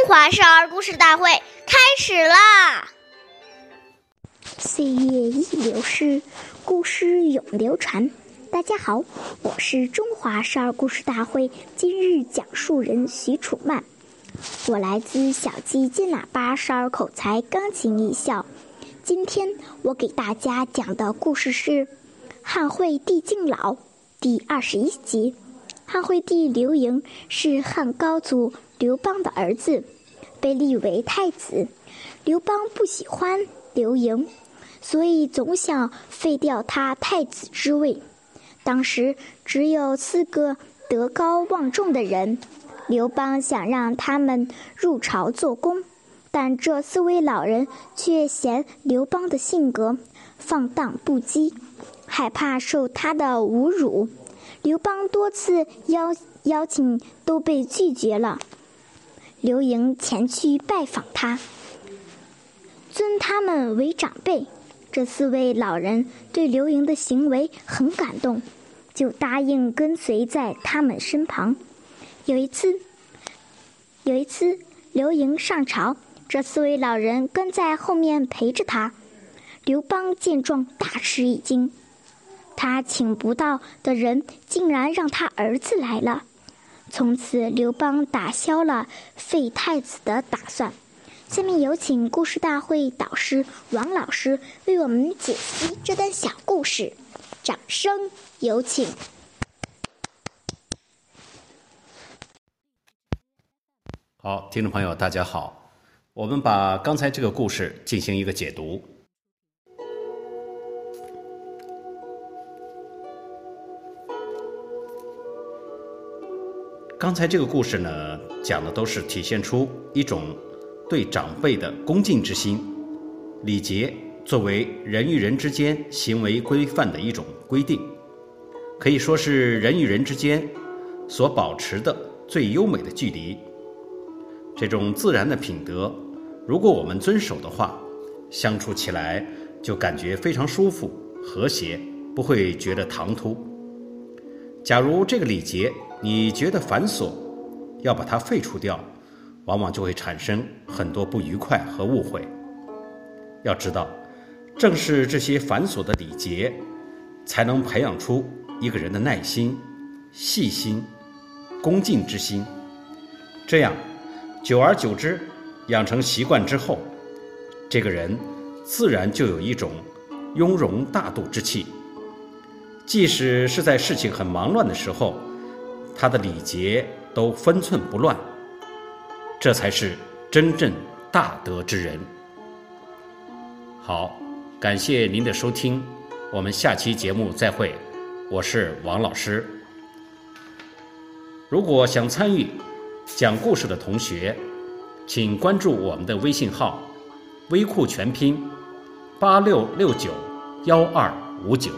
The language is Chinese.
中华少儿故事大会开始啦！岁月易流逝，故事永流传。大家好，我是中华少儿故事大会今日讲述人许楚曼，我来自小鸡金喇叭少儿口才钢琴艺校。今天我给大家讲的故事是《汉惠帝敬老》第二十一集。汉惠帝刘盈是汉高祖刘邦的儿子，被立为太子。刘邦不喜欢刘盈，所以总想废掉他太子之位。当时只有四个德高望重的人，刘邦想让他们入朝做工，但这四位老人却嫌刘邦的性格放荡不羁，害怕受他的侮辱。刘邦多次邀邀请都被拒绝了。刘盈前去拜访他，尊他们为长辈。这四位老人对刘盈的行为很感动，就答应跟随在他们身旁。有一次，有一次刘盈上朝，这四位老人跟在后面陪着他。刘邦见状大吃一惊。他请不到的人，竟然让他儿子来了。从此，刘邦打消了废太子的打算。下面有请故事大会导师王老师为我们解析这段小故事，掌声有请。好，听众朋友，大家好，我们把刚才这个故事进行一个解读。刚才这个故事呢，讲的都是体现出一种对长辈的恭敬之心。礼节作为人与人之间行为规范的一种规定，可以说是人与人之间所保持的最优美的距离。这种自然的品德，如果我们遵守的话，相处起来就感觉非常舒服、和谐，不会觉得唐突。假如这个礼节，你觉得繁琐，要把它废除掉，往往就会产生很多不愉快和误会。要知道，正是这些繁琐的礼节，才能培养出一个人的耐心、细心、恭敬之心。这样，久而久之，养成习惯之后，这个人自然就有一种雍容大度之气。即使是在事情很忙乱的时候。他的礼节都分寸不乱，这才是真正大德之人。好，感谢您的收听，我们下期节目再会，我是王老师。如果想参与讲故事的同学，请关注我们的微信号“微库全拼八六六九幺二五九”。